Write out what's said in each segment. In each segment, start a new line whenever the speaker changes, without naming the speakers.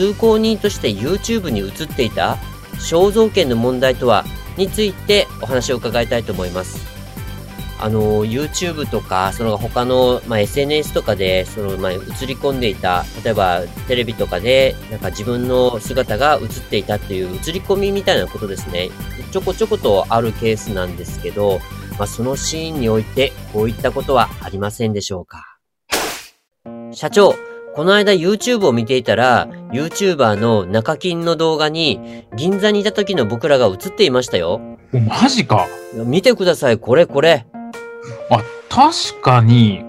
通行人として YouTube に映っていた肖像権の問題とはについてお話を伺いたいと思います。あの YouTube とかその他の、まあ、SNS とかでその、まあ、映り込んでいた例えばテレビとかでなんか自分の姿が映っていたっていう映り込みみたいなことですね。ちょこちょことあるケースなんですけど、まあ、そのシーンにおいてこういったことはありませんでしょうか。社長この間 YouTube を見ていたら、YouTuber の中金の動画に、銀座にいた時の僕らが映っていましたよ。
おマジか
見てください、これこれ。
あ確かに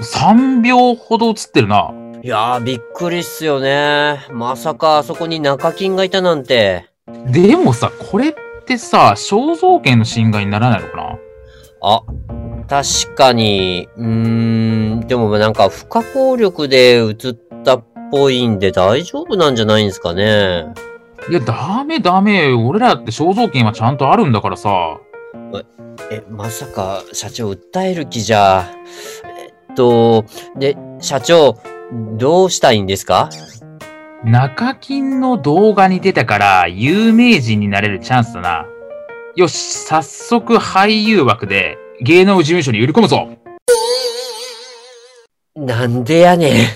3秒ほど映ってるない
やー、びっくりっすよね。まさかあそこに中金がいたなんて。
でもさこれってさ肖像権の侵害にならないのかな？
あ、確かに、うーん、でもなんか不可抗力で映ったっぽいんで大丈夫なんじゃないんですかね。
いやダメダメ俺らって肖像権はちゃんとあるんだからさ
え、まさか社長訴える気じゃ。えっと、で、社長、どうしたいんですか？
中金の動画に出たから有名人になれるチャンスだな。よし、早速俳優枠で芸能事務所に売り込むぞ。
なんでやねん。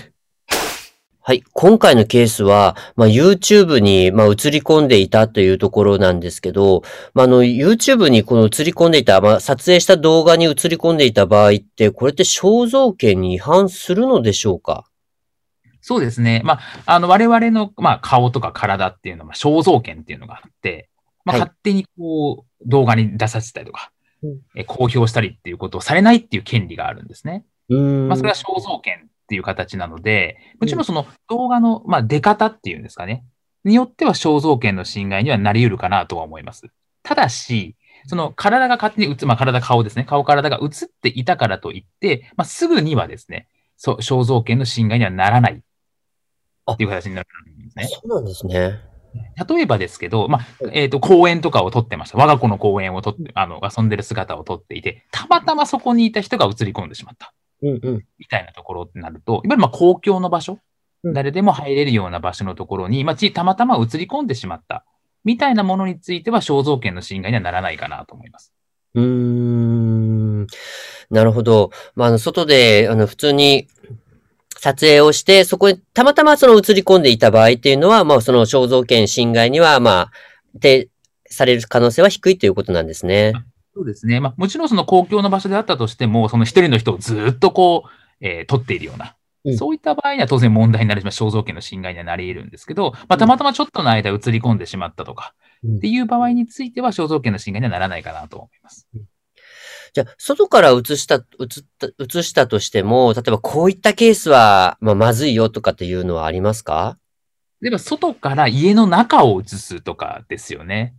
はい。今回のケースは、まあ、YouTube に、まあ、映り込んでいたというところなんですけど、まあ、あの、YouTube にこの映り込んでいた、まあ、撮影した動画に映り込んでいた場合って、これって肖像権に違反するのでしょうか？
そうですね。まあ、あの、我々の、まあ、顔とか体っていうのは、肖像権っていうのがあって、まあ、
はい
勝手にこう、動画に出させたりとか、公表したりっていうことをされないっていう権利があるんですね。まあ、それは肖像権っていう形なので、もちろんその動画の、まあ、出方っていうんですかね。によっては肖像権の侵害にはなり得るかなとは思います。ただし、その体が勝手に映まあ、体、顔ですね。顔、体が映っていたからといって、まあ、すぐにはですね、肖像権の侵害にはならないっていう形になるんですね。
そうなんですね。
例えばですけど、まあ、えっ、と、公園とかを撮ってました。我が子の公園を撮って、あの、遊んでる姿を撮っていて、たまたまそこにいた人が映り込んでしまった。
うんうん。
みたいなところってなると、いわゆるまあ公共の場所、
うん
誰でも入れるような場所のところに、まあ、ちたまたま映り込んでしまった。みたいなものについては肖像権の侵害にはならないかなと思います。
うーん。なるほど。まあ、あの、外で、あの、普通に撮影をして、そこにたまたまその映り込んでいた場合っていうのは、まあ、その肖像権侵害には、まあ、で、される可能性は低いということなんですね。
そうですね。まあ、もちろんその公共の場所であったとしても、その一人の人をずっとこう、えー撮っているような、
うん
そういった場合には当然問題になるし、まあ肖像権の侵害にはなり得るんですけど、まあ、たまたまちょっとの間映り込んでしまったとか、
うん
っていう場合については肖像権の侵害にはならないかなと思います。
じゃあ、外から映した、映った、映したとしても、例えばこういったケースは、まあ、まずいよとかっていうのはありますか？
例えば外から家の中を映すとかですよね。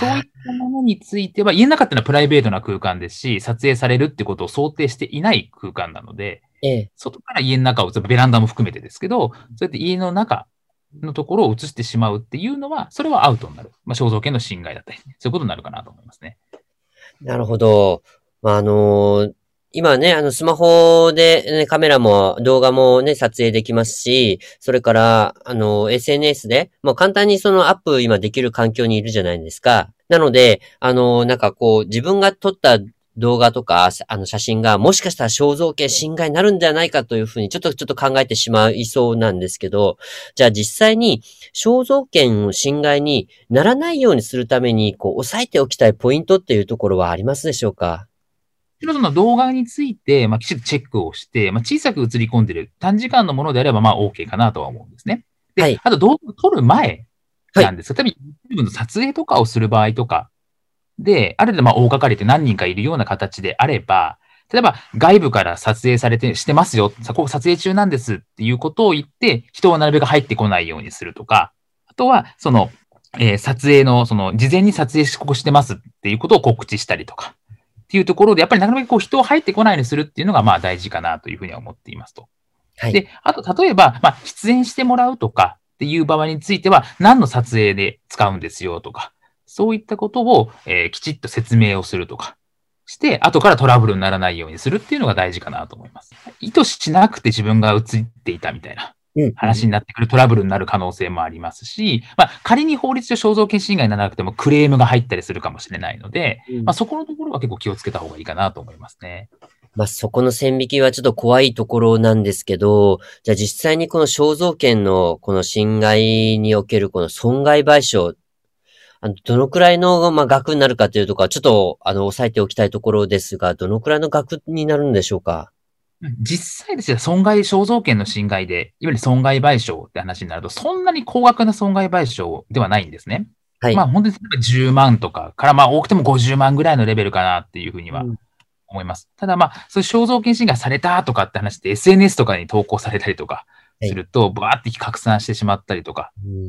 そういったものについては、家の中ってのはプライベートな空間ですし、撮影されるってことを想定していない空間なので、
ええ。
外から家の中を、ベランダも含めてですけど、そうやって家の中のところを映してしまうっていうのは、それはアウトになる。まあ、肖像権の侵害だったり、そういうことになるかなと思いますね。
なるほど。まあ、あのー今ね、あの、スマホで、ね、カメラも動画もね、撮影できますし、それから、あの、SNS で、もう簡単にそのアップ今できる環境にいるじゃないですか。なので、あの、なんかこう、自分が撮った動画とか、あの写真がもしかしたら肖像権侵害になるんではないかというふうにちょっとちょっと考えてしまいそうなんですけど、じゃあ実際に肖像権の侵害にならないようにするために、こう、押さえておきたいポイントっていうところはありますでしょうか？
もちろんその動画について、まあ、きちっとチェックをして、まあ、小さく映り込んでる短時間のものであれば、まあ、OK かなとは思うんですね。で、
はい。
あと動画を撮る前なんですが、例えば YouTube の撮影とかをする場合とかで、ある程度まあ大掛かりで何人かいるような形であれば、例えば外部から撮影されて、してますよ、ここ撮影中なんですっていうことを言って、人をなるべく入ってこないようにするとか、あとは、その、えー、撮影の、その、事前に撮影ここしてますっていうことを告知したりとか、っていうところで、やっぱりなかなかこう人を入ってこないようにするっていうのが、まあ大事かなというふうには思っていますと。はい。で、あと、例えば、まあ、出演してもらうとかっていう場合については、何の撮影で使うんですよとか、そういったことを、えー、きちっと説明をするとか、して、後からトラブルにならないようにするっていうのが大事かなと思います。意図しなくて自分が映っていたみたいな話になってくるトラブルになる可能性もありますし、まあ、仮に法律上肖像権侵害にならなくてもクレームが入ったりするかもしれないので、まあ、そこのところは結構気をつけた方がいいかなと思いますね。
まあ、そこの線引きはちょっと怖いところなんですけど、じゃあ実際にこの肖像権のこの侵害におけるこの損害賠償あの、どのくらいの、まあ、額になるかというところは、ちょっと、あの、押さえておきたいところですが、どのくらいの額になるんでしょうか？
実際ですね、損害、肖像権の侵害で、いわゆる損害賠償って話になると、そんなに高額な損害賠償ではないんですね。はい。まあ、本当に10万とかから、まあ、多くても50万ぐらいのレベルかなっていうふうには思います。うん、ただ、まあ、そういう肖像権侵害されたとかって話って SNS とかに投稿されたりとかすると、バ、はい、ーって拡散してしまったりとか、うん、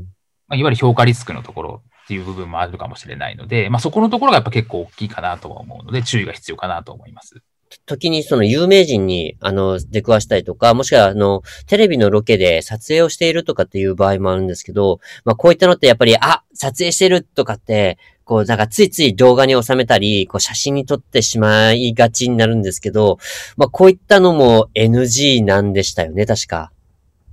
まあ、いわゆる評価リスクのところっていう部分もあるかもしれないので、まあ、そこのところがやっぱ結構大きいかなとは思うので、注意が必要かなと思います。
時にその有名人に、あの、出くわしたりとか、もしくは、あの、テレビのロケで撮影をしているとかっていう場合もあるんですけど、まあ、こういったのってやっぱり、あ、撮影してるとかって、こう、なんかついつい動画に収めたり、こう写真に撮ってしまいがちになるんですけど、まあ、こういったのも NG なんでしたよね、確か。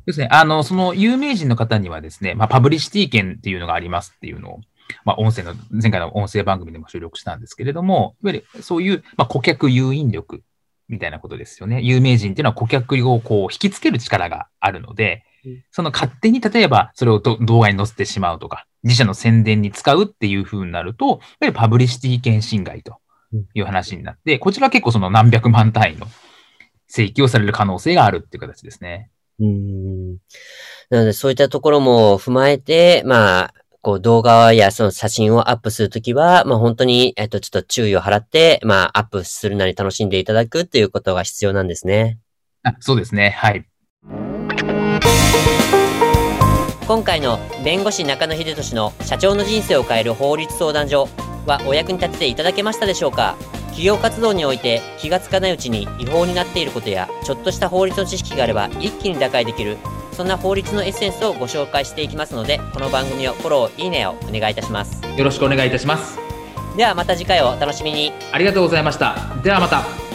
ですね。あの、その有名人の方にはですね、まあ、パブリシティ権っていうのがありますっていうのを、まあ、音声の、前回の音声番組でも収録したんですけれども、いわゆるそういう、まあ、顧客誘引力みたいなことですよね。有名人っていうのは顧客をこう引きつける力があるので、その勝手に例えばそれを動画に載せてしまうとか、自社の宣伝に使うっていう風になると、やっぱりパブリシティ権侵害という話になって、こちらは結構その何百万単位の請求をされる可能性があるっていう形ですね。
うん。なので、そういったところも踏まえて、まあ、こう動画やその写真をアップするときは、まあ本当に、えっと、ちょっと注意を払って、まあアップするなり楽しんでいただくっていうことが必要なんですね。
あそうですね。はい。
今回の弁護士中野秀俊の社長の人生を変える法律相談所はお役に立てていただけましたでしょうか？企業活動において気がつかないうちに違法になっていることやちょっとした法律の知識があれば一気に打開できるそんな法律のエッセンスをご紹介していきますのでこの番組をフォローいいねをお願いいたします。
よろしくお願いいたします。
ではまた次回をお楽しみに。
ありがとうございました。ではまた